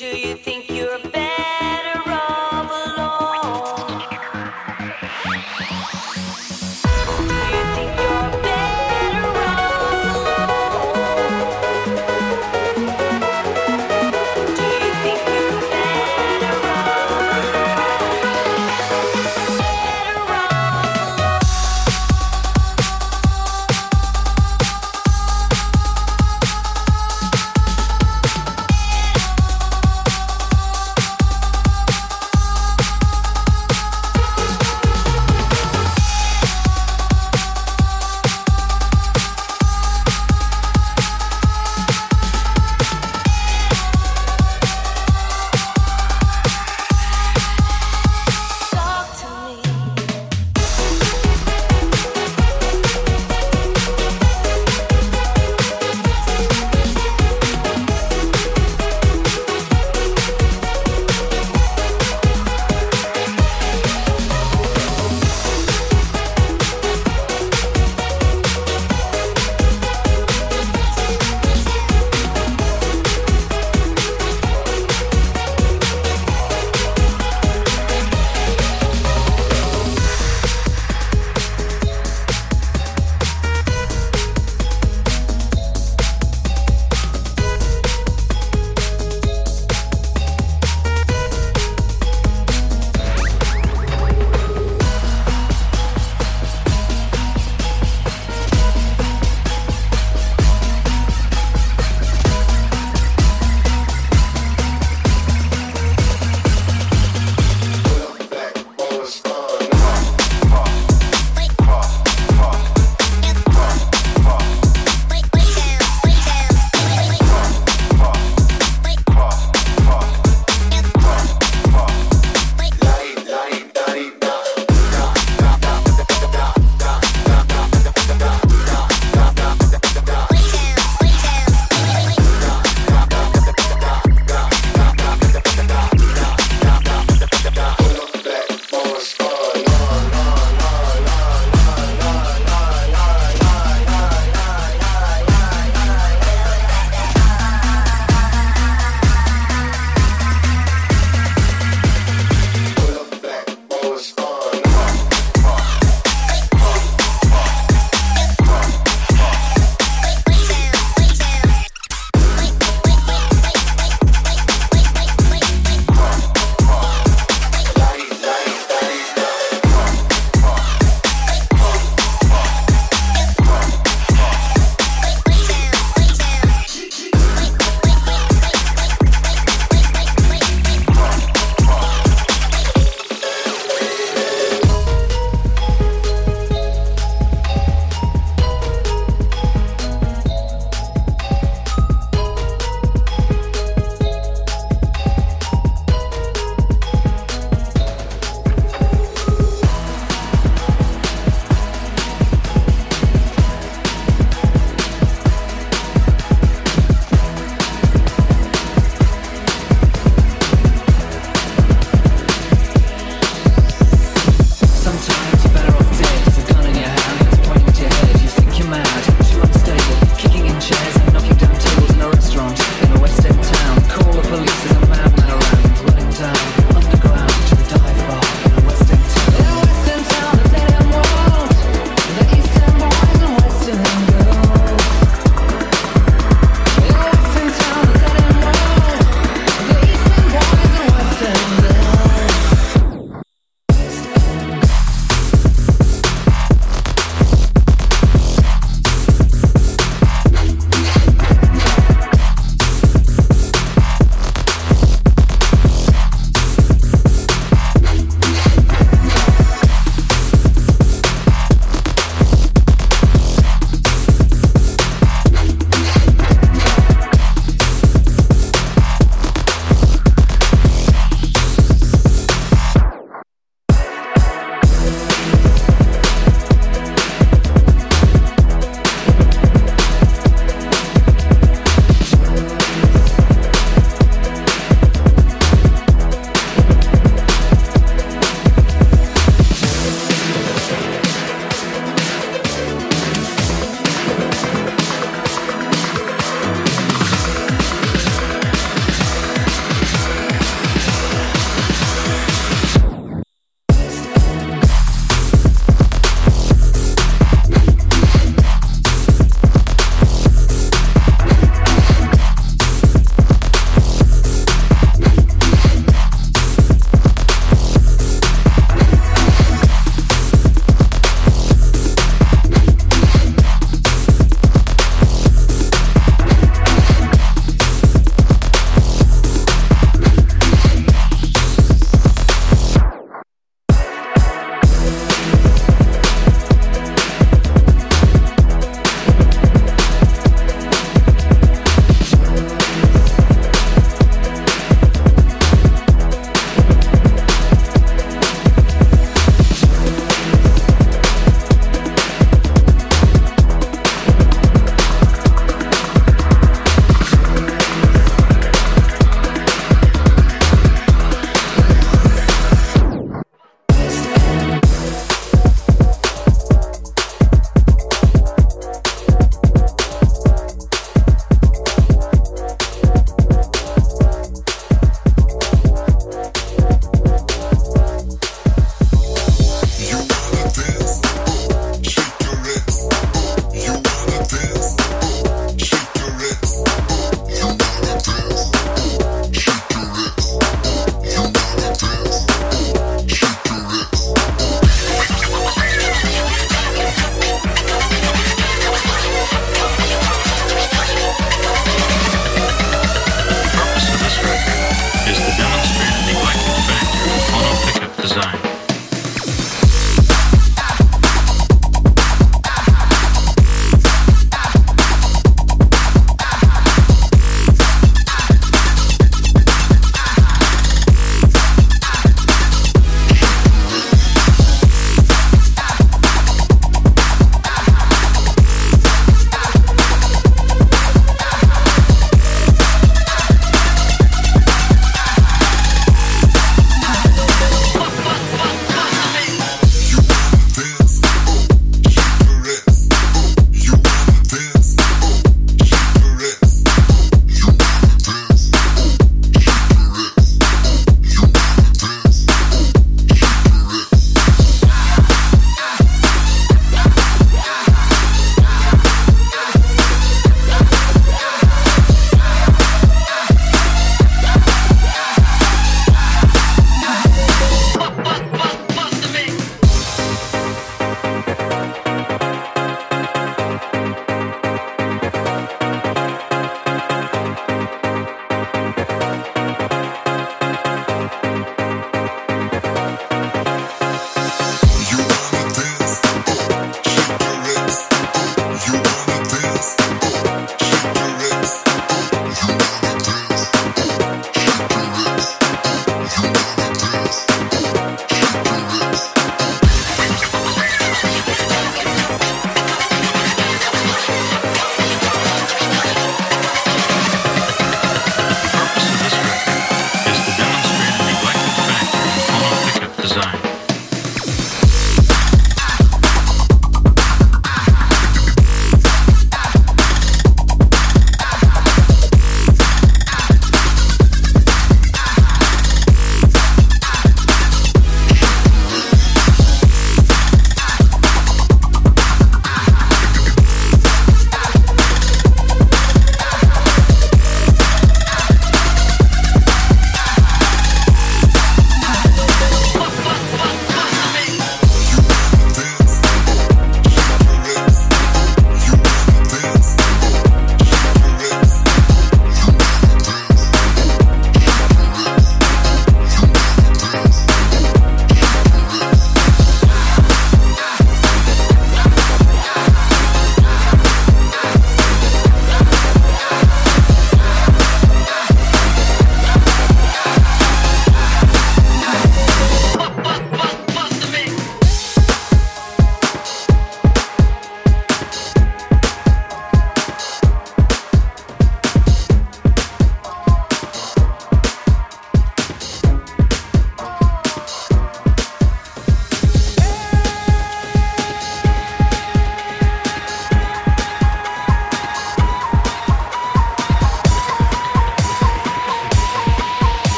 do you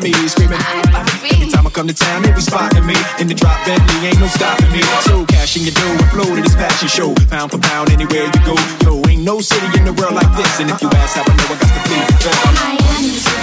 mommies screaming. Anytime I come to town, they be spotting me in the drop Bentley, ain't no stopping me. So cash in your dough and flow to this fashion show. Pound for pound, anywhere you go. Yo, ain't no city in the world like this. And if you ask how I know, I got the feeling. Miami.